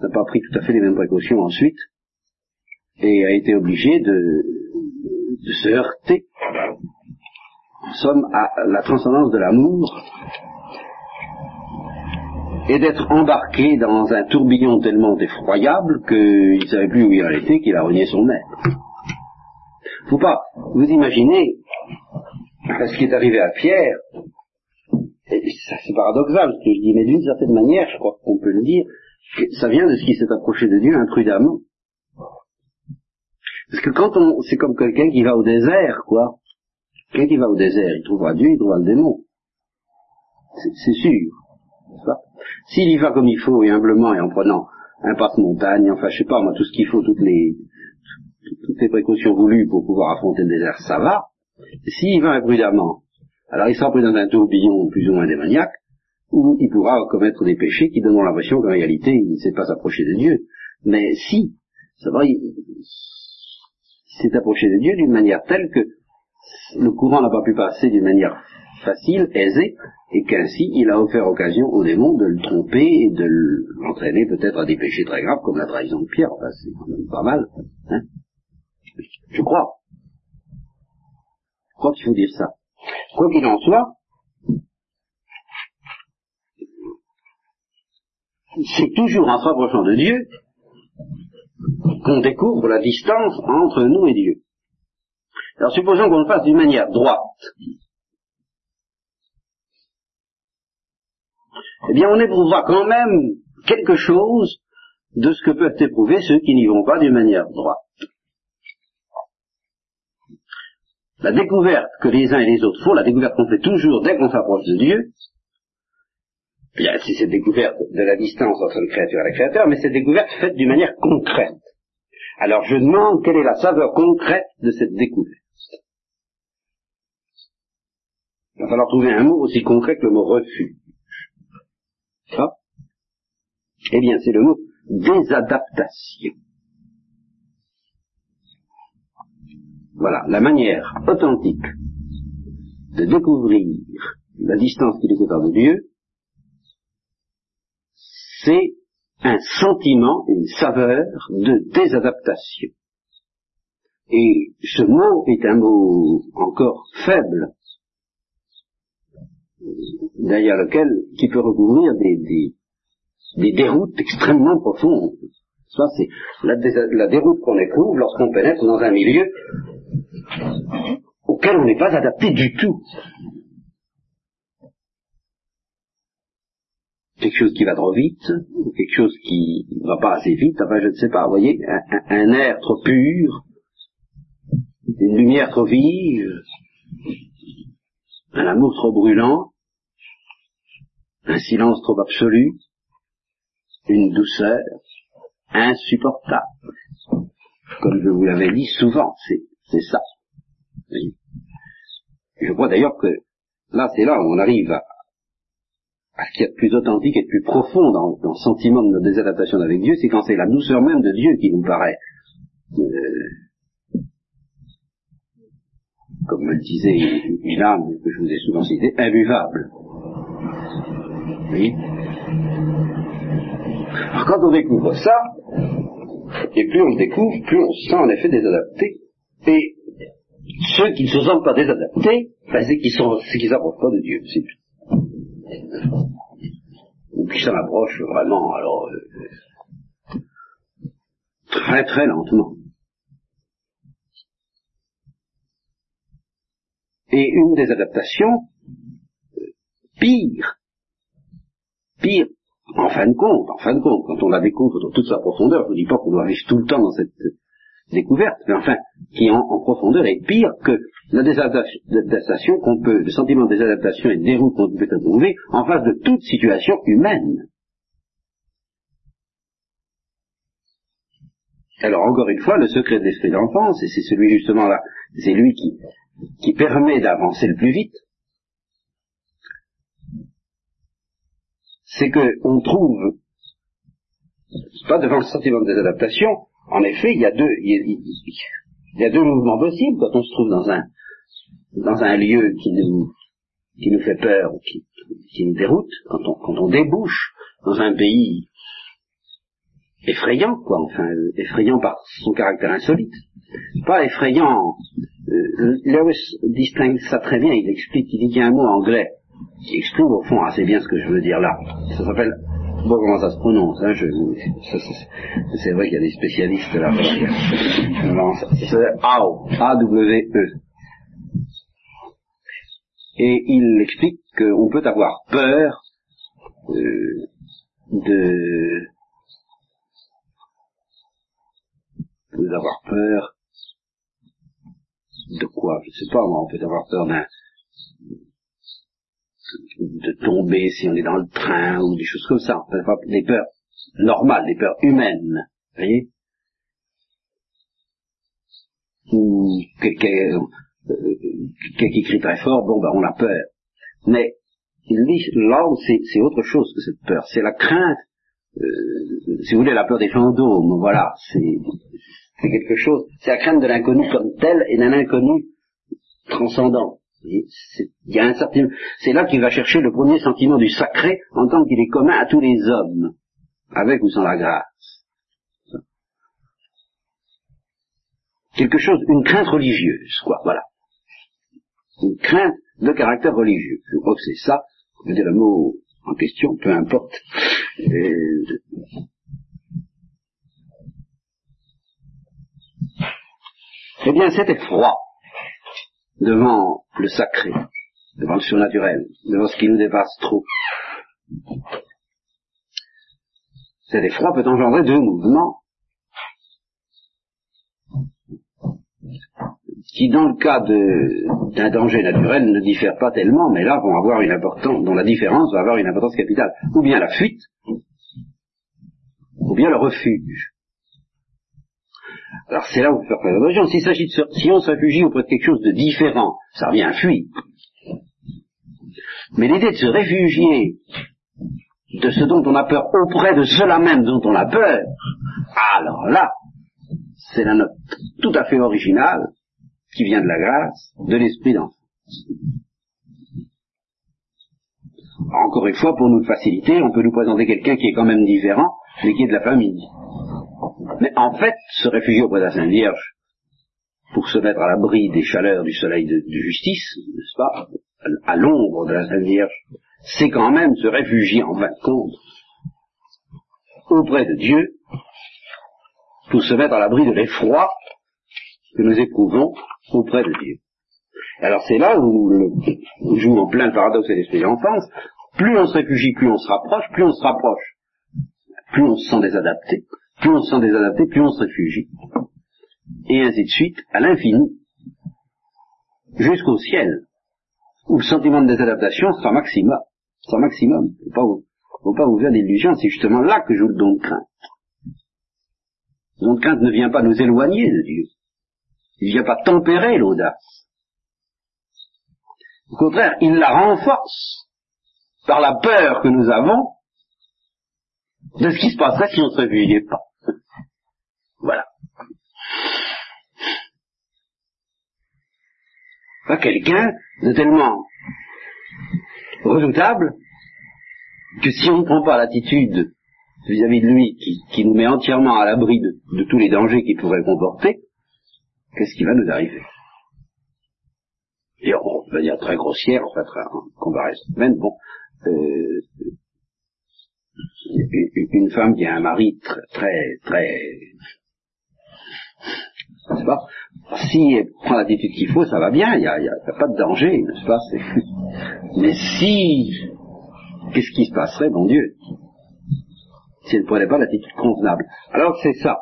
n'a pas pris tout à fait les mêmes précautions ensuite, et a été obligé de, de se heurter, en somme, à la transcendance de l'amour, et d'être embarqué dans un tourbillon tellement effroyable qu'il ne savait plus où il était, qu'il a renié son maître. Faut pas vous imaginez ce qui est arrivé à Pierre, et c'est paradoxal ce que je dis, mais d'une certaine manière, je crois qu'on peut le dire, ça vient de ce qui s'est approché de Dieu imprudemment. Parce que quand on, c'est comme quelqu'un qui va au désert, quoi. Quelqu'un qui va au désert, il trouvera Dieu, il trouvera le démon. C'est sûr. S'il y va comme il faut et humblement et en prenant un passe-montagne, enfin je sais pas moi, tout ce qu'il faut, toutes les toutes les précautions voulues pour pouvoir affronter le désert, ça va. S'il va imprudemment, alors il sera pris dans un tourbillon plus ou moins démoniaque, où il pourra commettre des péchés qui donneront l'impression qu'en réalité il ne sait pas s'approcher de Dieu. Mais si, c'est vrai, il s'est approché de Dieu d'une manière telle que le courant n'a pas pu passer d'une manière facile, aisée, et qu'ainsi il a offert occasion au démon de le tromper et de l'entraîner peut-être à des péchés très graves comme la trahison de Pierre. Enfin, c'est quand même pas mal. Hein je crois. Crois qu'il faut dire ça. Quoi qu'il en soit, c'est toujours en se rapprochant de Dieu qu'on découvre la distance entre nous et Dieu. Alors supposons qu'on le fasse d'une manière droite. Eh bien, on éprouvera quand même quelque chose de ce que peuvent éprouver ceux qui n'y vont pas d'une manière droite. La découverte que les uns et les autres font, la découverte qu'on fait toujours dès qu'on s'approche de Dieu, c'est cette découverte de la distance entre le créature et le créateur, mais cette découverte faite d'une manière concrète. Alors je demande quelle est la saveur concrète de cette découverte. Il va falloir trouver un mot aussi concret que le mot refus. Ça? Eh bien, c'est le mot désadaptation. Voilà, la manière authentique de découvrir la distance qui nous sépare de Dieu, c'est un sentiment, une saveur de désadaptation. Et ce mot est un mot encore faible, derrière lequel, qui peut recouvrir des, des, des déroutes extrêmement profondes. Ça, c'est la, la déroute qu'on éprouve lorsqu'on pénètre dans un milieu auquel on n'est pas adapté du tout. Quelque chose qui va trop vite, ou quelque chose qui ne va pas assez vite, enfin je ne sais pas, vous voyez, un, air trop pur, une lumière trop vive, un amour trop brûlant, un silence trop absolu, une douceur insupportable. Comme je vous l'avais dit souvent, c'est ça. Je crois d'ailleurs que là, c'est là où on arrive à, ce qu'il y a de plus authentique et de plus profond dans, le sentiment de notre désadaptation avec Dieu, c'est quand c'est la douceur même de Dieu qui nous paraît, euh, comme me le disait une âme que je vous ai souvent citée, imbuvable. Oui. Alors quand on découvre ça, et plus on le découvre, plus on se sent en effet désadapté. Et ceux qui ne se sentent pas désadaptés, c'est qu'ils sont, s'approchent pas de Dieu, c'est tout. Ou qu'ils s'en approchent vraiment, alors, euh, très très lentement. Et une des adaptations, euh, pire, pire, en fin de compte, en fin de compte, quand on la découvre dans toute sa profondeur, je ne dis pas qu'on doit tout le temps dans cette découverte, mais enfin, qui en, en profondeur est pire que la désadaptation qu'on peut, le sentiment de désadaptation et de déroute qu'on peut trouver en face de toute situation humaine. Alors encore une fois, le secret de l'esprit d'enfance, et c'est celui justement là, c'est lui qui, qui permet d'avancer le plus vite, c'est qu'on trouve, pas devant le sentiment de désadaptation, en effet, il y a deux, il y a, deux mouvements possibles quand on se trouve dans un, dans un lieu qui nous, qui nous fait peur ou qui, qui nous déroute, quand on, débouche dans un pays effrayant, quoi, enfin, effrayant par son caractère insolite. Pas effrayant, euh, Lewis distingue ça très bien, il explique, il dit qu'il y a un mot anglais qui exprime au fond assez bien ce que je veux dire là. Ça s'appelle bon comment ça se prononce, hein, je, c'est vrai qu'il y a des spécialistes là. C'est A-W-E. Et il explique qu'on peut avoir peur euh, de peut avoir peur de quoi Je sais pas moi, on peut avoir peur d'un de tomber si on est dans le train ou des choses comme ça. Des peurs normales, des peurs humaines. Vous voyez Ou quelqu'un euh, qui crie très fort, bon ben on a peur. Mais là c'est autre chose que cette peur. C'est la crainte, euh, si vous voulez, la peur des fantômes, voilà, c'est quelque chose, c'est la crainte de l'inconnu comme tel et d'un inconnu transcendant. C'est là qu'il va chercher le premier sentiment du sacré en tant qu'il est commun à tous les hommes, avec ou sans la grâce. Quelque chose, une crainte religieuse, quoi, voilà. Une crainte de caractère religieux. Je crois que c'est ça, je veux dire le mot en question, peu importe. Eh bien, cet effroi devant le sacré, devant le surnaturel, devant ce qui nous dépasse trop. Cet effroi peut engendrer deux mouvements qui, dans le cas d'un danger naturel, ne diffèrent pas tellement, mais là vont avoir une importance, dont la différence va avoir une importance capitale. Ou bien la fuite, ou bien le refuge. Alors c'est là où faut faire attention. Si on se réfugie auprès de quelque chose de différent, ça revient à fuir. Mais l'idée de se réfugier de ce dont on a peur auprès de cela même dont on a peur, alors là, c'est la note tout à fait originale qui vient de la grâce, de l'esprit d'enfance. Encore une fois, pour nous faciliter, on peut nous présenter quelqu'un qui est quand même différent, mais qui est de la famille. Mais en fait, se réfugier auprès de la Sainte Vierge pour se mettre à l'abri des chaleurs du soleil de, justice, n'est-ce pas, à, l'ombre de la Sainte Vierge, c'est quand même se réfugier en fin de compte auprès de Dieu pour se mettre à l'abri de l'effroi que nous éprouvons auprès de Dieu. Alors c'est là où on joue en plein paradoxe et l'esprit d'enfance. Plus on se réfugie, plus on se rapproche, plus on se rapproche, plus on se sent désadapté, plus on se sent désadapté, plus on se réfugie. Et ainsi de suite, à l'infini, jusqu'au ciel, où le sentiment de désadaptation sera maximum. Sera maximum. Il ne faut pas vous faire d'illusions, c'est justement là que joue le don de crainte. Le don de crainte ne vient pas nous éloigner de Dieu. Il ne vient pas tempérer l'audace. Au contraire, il la renforce par la peur que nous avons de ce qui se passerait si on ne se réveillait pas. voilà. Pas quelqu'un de tellement redoutable que si on ne prend pas l'attitude vis-à-vis de lui qui, nous met entièrement à l'abri de, tous les dangers qu'il pourrait comporter, qu'est-ce qui va nous arriver? Et on va dire très grossière, en fait, en comparaison. Même bon, euh, une femme qui a un mari très, très, très n'est-ce pas Si elle prend l'attitude qu'il faut, ça va bien, il n'y a, pas de danger, n'est-ce pas? Mais si, qu'est-ce qui se passerait, mon Dieu? Si elle ne prenait pas l'attitude convenable. Alors c'est ça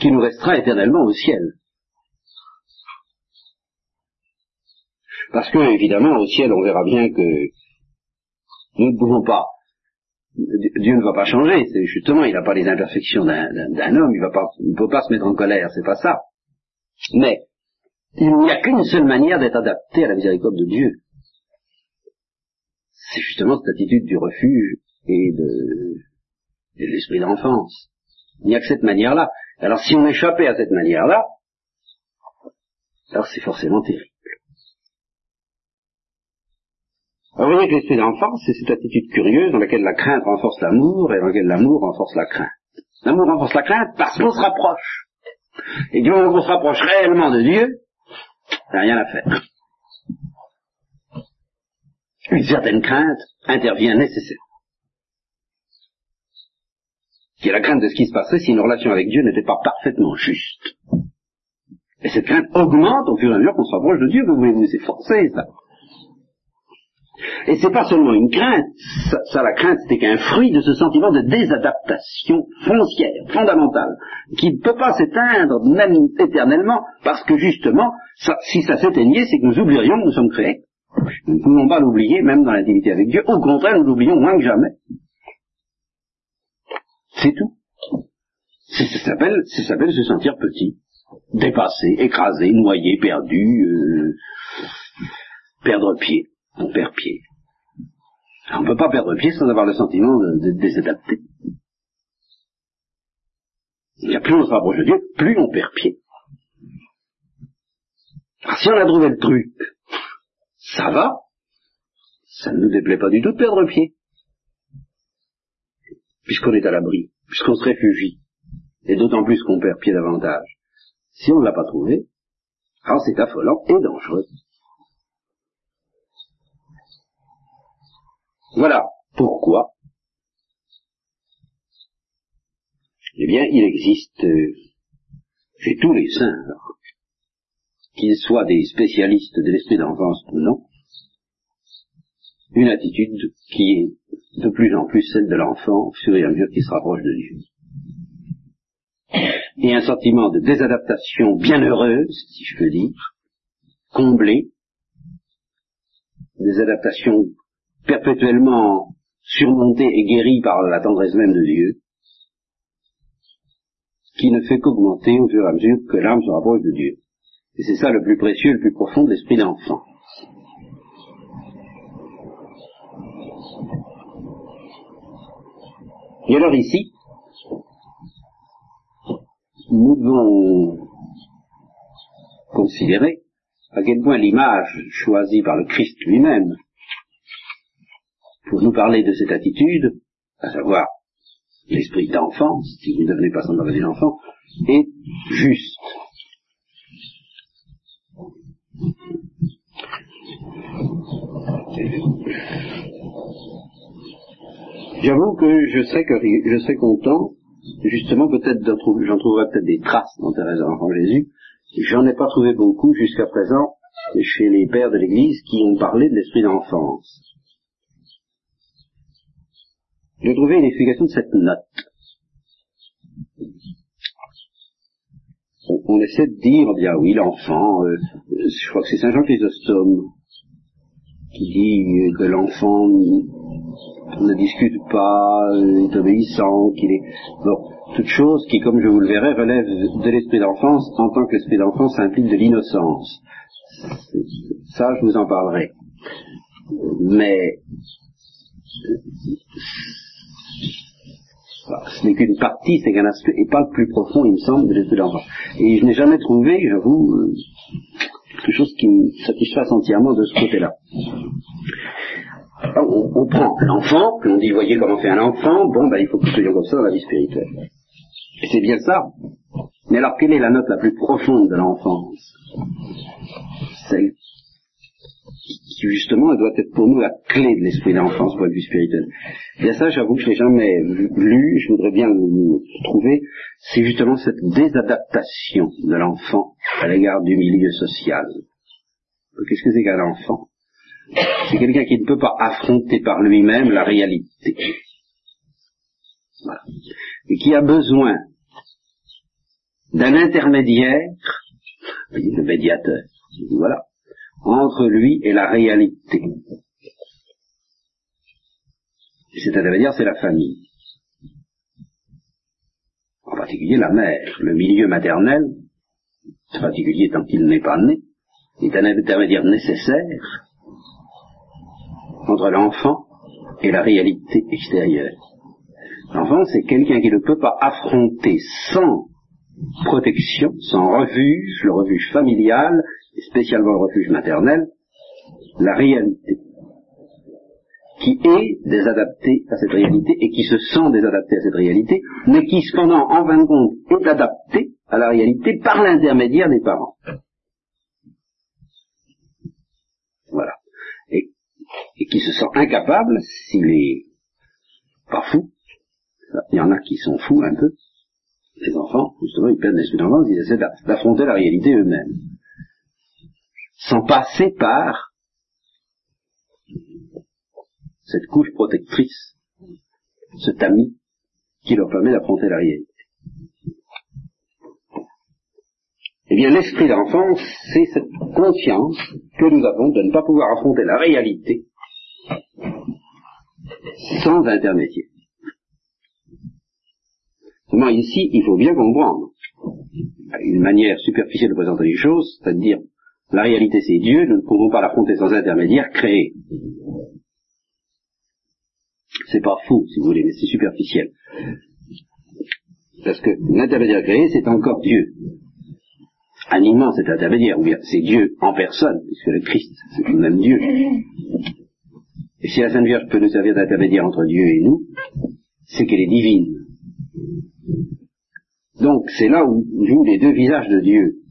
qui nous restera éternellement au ciel. Parce que, évidemment, au ciel, on verra bien que nous ne pouvons pas Dieu ne va pas changer, c'est justement, il n'a pas les imperfections d'un homme, il ne peut pas se mettre en colère, c'est pas ça. Mais, il n'y a qu'une seule manière d'être adapté à la miséricorde de Dieu. C'est justement cette attitude du refuge et de, de l'esprit d'enfance. Il n'y a que cette manière-là. Alors si on échappait à cette manière-là, alors c'est forcément terrible. Vous voyez que l'esprit d'enfance, c'est cette attitude curieuse dans laquelle la crainte renforce l'amour et dans laquelle l'amour renforce la crainte. L'amour renforce la crainte parce qu'on se rapproche. Et du moment qu'on se rapproche réellement de Dieu, il n'y a rien à faire. Une certaine crainte intervient nécessairement. Qui est la crainte de ce qui se passerait si une relation avec Dieu n'était pas parfaitement juste. Et cette crainte augmente au fur et à mesure qu'on se rapproche de Dieu, que voulez-vous, c'est forcé ça. Et c'est pas seulement une crainte, ça, la crainte c'était qu'un fruit de ce sentiment de désadaptation foncière, fondamentale, qui ne peut pas s'éteindre même éternellement, parce que justement, si ça s'éteignait, c'est que nous oublierions que nous sommes créés. Nous ne pouvons pas l'oublier, même dans l'intimité avec Dieu. Au contraire, nous l'oublions moins que jamais. C'est tout. Ça ça s'appelle se sentir petit, dépassé, écrasé, noyé, perdu, euh, perdre pied on perd pied. on ne peut pas perdre pied sans avoir le sentiment de, désadapter. Il a plus on se rapproche de Dieu, plus on perd pied. Alors si on a trouvé le truc, ça va, ça ne nous déplaît pas du tout de perdre pied. Puisqu'on est à l'abri, puisqu'on se réfugie, et d'autant plus qu'on perd pied davantage. Si on ne l'a pas trouvé, alors c'est affolant et dangereux. Voilà pourquoi, eh bien, il existe euh, chez tous les saints, qu'ils soient des spécialistes de l'esprit d'enfance ou non, une attitude qui est de plus en plus celle de l'enfant au fur et à mesure qu'il se rapproche de Dieu. Et un sentiment de désadaptation bienheureuse, si je peux dire, comblé, des adaptations perpétuellement surmonté et guéri par la tendresse même de Dieu, qui ne fait qu'augmenter au fur et à mesure que l'âme se rapproche de Dieu. Et c'est ça le plus précieux, le plus profond de l'esprit d'enfant. Et alors ici, nous devons considérer à quel point l'image choisie par le Christ lui-même pour nous parler de cette attitude, à savoir l'esprit d'enfance, si vous ne devenez pas sans maladie d'enfant, est juste. J'avoue que je serais, content, justement peut-être j'en trouverai peut-être des traces dans Thérèse d'enfant Jésus. J'en ai pas trouvé beaucoup jusqu'à présent chez les pères de l'Église qui ont parlé de l'esprit d'enfance. J'ai trouvé une explication de cette note. On, essaie de dire, bien oui, l'enfant, euh, je crois que c'est Saint Jean Chrysostome qui dit que l'enfant ne discute pas, est obéissant, qu'il est... Bon, toute chose qui, comme je vous le verrai, relève de l'esprit d'enfance en tant que l'esprit d'enfance implique de l'innocence. Ça, je vous en parlerai. Mais ce n'est qu'une partie, c'est qu'un aspect, et pas le plus profond, il me semble, de l'esprit d'enfance. Et je n'ai jamais trouvé, j'avoue, euh, quelque chose qui me satisfasse entièrement de ce côté-là. On, on, prend l'enfant, puis on dit, voyez comment fait un enfant, bon, ben, il faut que soyons comme ça dans la vie spirituelle. Et c'est bien ça. Mais alors, quelle est la note la plus profonde de l'enfance? Celle qui, justement, doit être pour nous la clé de l'esprit d'enfance, point de vue spirituel. Et ça, j'avoue que je l'ai jamais lu, je voudrais bien le trouver, c'est justement cette désadaptation de l'enfant à l'égard du milieu social. Qu'est-ce que c'est qu'un enfant? C'est quelqu'un qui ne peut pas affronter par lui-même la réalité. Voilà. Et qui a besoin d'un intermédiaire, le médiateur. Voilà entre lui et la réalité. C'est-à-dire, c'est la famille. En particulier la mère, le milieu maternel, en particulier tant qu'il n'est pas né, est un intermédiaire nécessaire entre l'enfant et la réalité extérieure. L'enfant, c'est quelqu'un qui ne peut pas affronter sans protection, sans refuge, le refuge familial, spécialement le refuge maternel, la réalité, qui est désadaptée à cette réalité et qui se sent désadaptée à cette réalité, mais qui cependant, en fin de compte, est adaptée à la réalité par l'intermédiaire des parents. Voilà. Et, et qui se sent incapable, s'il est pas fou, il y en a qui sont fous un peu, les enfants, justement, ils perdent l'esprit d'enfance, ils essaient d'affronter la réalité eux-mêmes. Sans passer par cette couche protectrice, ce tamis qui leur permet d'affronter la réalité. Eh bien, l'esprit d'enfance, c'est cette conscience que nous avons de ne pas pouvoir affronter la réalité sans intermédiaire ici, il faut bien comprendre une manière superficielle de présenter les choses, c'est-à-dire la réalité c'est Dieu, nous ne pouvons pas l'affronter sans intermédiaire créé. C'est pas faux, si vous voulez, mais c'est superficiel. Parce que l'intermédiaire créé, c'est encore Dieu. Animant cet intermédiaire, ou bien c'est Dieu en personne, puisque le Christ, c'est tout même Dieu. Et si la Sainte Vierge peut nous servir d'intermédiaire entre Dieu et nous, c'est qu'elle est divine. Donc c'est là où jouent les deux visages de Dieu.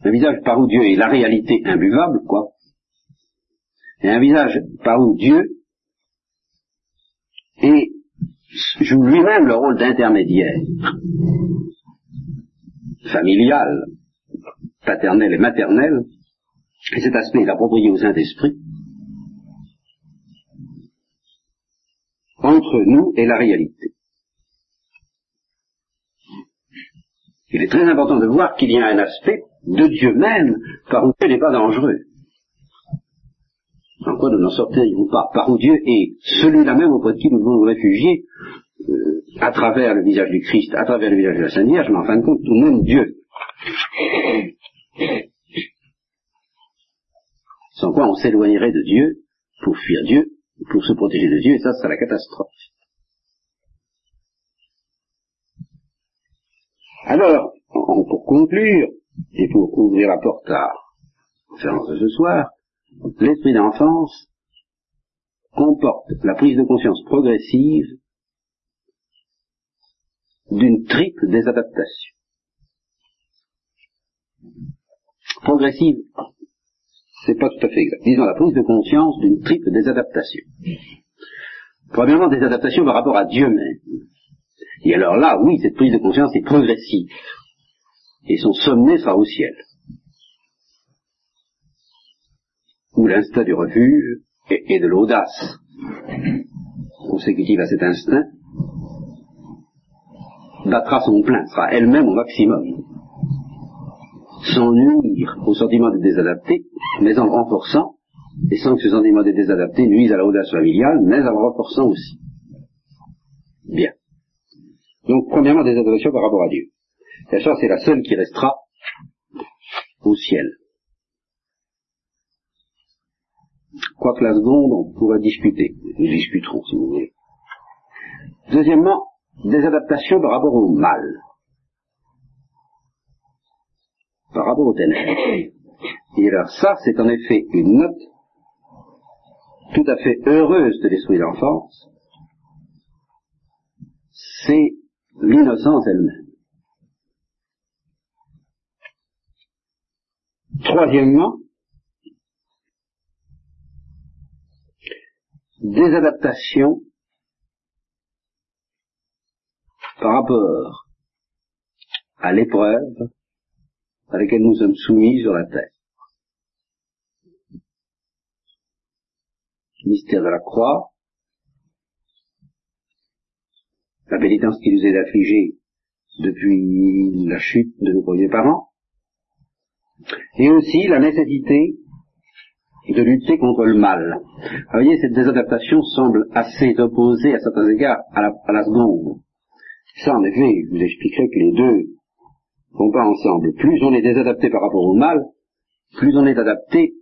Un visage par où Dieu est la réalité imbuvable, quoi. Et un visage par où Dieu est, joue lui-même le rôle d'intermédiaire, familial, paternel et maternel, et cet aspect est approprié au Saint-Esprit, entre nous et la réalité. Il est très important de voir qu'il y a un aspect de Dieu même par où Dieu n'est pas dangereux. En quoi nous n'en sortirions pas? Par où Dieu est celui-là même auprès de qui nous devons nous réfugier euh, à travers le visage du Christ, à travers le visage de la Sainte Vierge, mais en fin de compte tout de même Dieu. Sans quoi on s'éloignerait de Dieu pour fuir Dieu, pour se protéger de Dieu, et ça, c'est la catastrophe. Alors, pour conclure, et pour ouvrir la porte à la conférence de ce soir, l'esprit d'enfance comporte la prise de conscience progressive d'une triple désadaptation. Progressive, c'est pas tout à fait exact. Disons la prise de conscience d'une triple désadaptation. Premièrement, des adaptations par rapport à Dieu même. Et alors là, oui, cette prise de conscience est progressive. Et son sommet sera au ciel. Où l'instinct du refuge et, de l'audace consécutive à cet instinct battra son plein, sera elle-même au maximum. Sans nuire au sentiment de désadapté, mais en le renforçant, et sans que ce sentiment de désadapté nuise à l'audace familiale, mais en le renforçant aussi. Donc, premièrement, des adaptations par rapport à Dieu. Et ça, c'est la seule qui restera au ciel. Quoique la seconde, on pourrait discuter. Nous discuterons, si vous voulez. Deuxièmement, des adaptations par rapport au mal. Par rapport au ténèbres. Et alors ça, c'est en effet une note tout à fait heureuse de l'esprit d'enfance. C'est l'innocence elle-même. Troisièmement, des adaptations par rapport à l'épreuve à laquelle nous sommes soumis sur la terre. mystère de la croix, la pénitence qui nous est affligée depuis la chute de nos premiers parents, et aussi la nécessité de lutter contre le mal. Vous voyez, cette désadaptation semble assez opposée à certains égards à la, à la seconde. Ça, en effet, je vous expliquerai que les deux vont pas ensemble. Plus on est désadapté par rapport au mal, plus on est adapté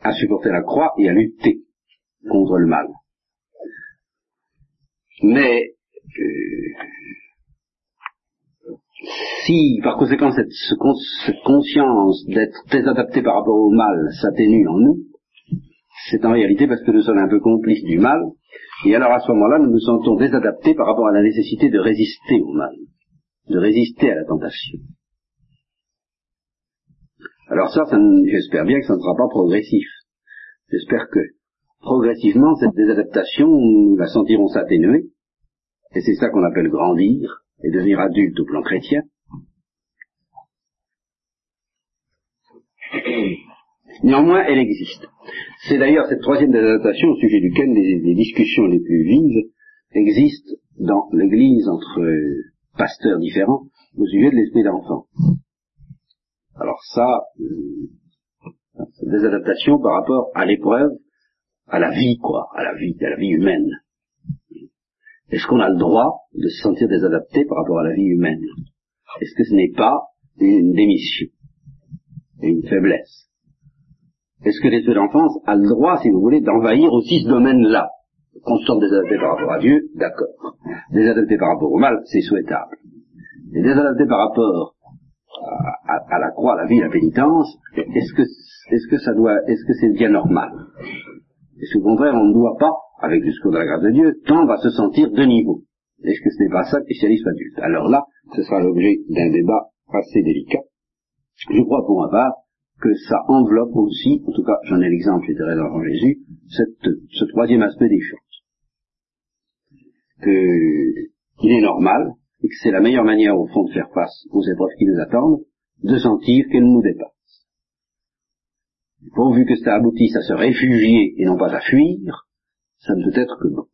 à supporter la croix et à lutter contre le mal. Mais euh, si par conséquent cette, conscience d'être désadapté par rapport au mal s'atténue en nous, c'est en réalité parce que nous sommes un peu complices du mal, et alors à ce moment-là, nous nous sentons désadaptés par rapport à la nécessité de résister au mal, de résister à la tentation. Alors ça j'espère bien que ça ne sera pas progressif. J'espère que progressivement, cette désadaptation, nous la sentirons s'atténuer, et c'est ça qu'on appelle grandir et devenir adulte au plan chrétien. Néanmoins, elle existe. C'est d'ailleurs cette troisième désadaptation au sujet duquel les, discussions les plus vives existent dans l'Église entre pasteurs différents au sujet de l'esprit d'enfant. Alors ça, euh, des adaptations par rapport à l'épreuve, à la vie, quoi, à la vie, à la vie humaine. Est-ce qu'on a le droit de se sentir désadapté par rapport à la vie humaine? Est-ce que ce n'est pas une démission, une faiblesse? Est-ce que l'esprit d'enfance a le droit, si vous voulez, d'envahir aussi ce domaine-là? Qu'on se désadapté par rapport à Dieu, d'accord. Désadapté par rapport au mal, c'est souhaitable. Et désadapté par rapport à, la croix, à la vie, à la pénitence, est-ce que, est-ce que ça doit, est-ce que c'est bien normal? Est-ce au contraire, on ne doit pas, avec le secours de la grâce de Dieu, tendre à se sentir de niveau Est-ce que ce n'est pas ça le christianisme adulte Alors là, ce sera l'objet d'un débat assez délicat. Je crois pour ma part que ça enveloppe aussi, en tout cas j'en ai l'exemple chez Thérèse d'Enfant Jésus, ce troisième aspect des choses. qu'il est normal, et que c'est la meilleure manière au fond de faire face aux épreuves qui nous attendent, de sentir qu'elles nous dépassent. Pourvu que ça aboutisse à se réfugier et non pas à fuir, ça ne peut être que bon.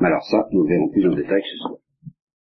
Mais alors ça, nous verrons plus en détail ce soir.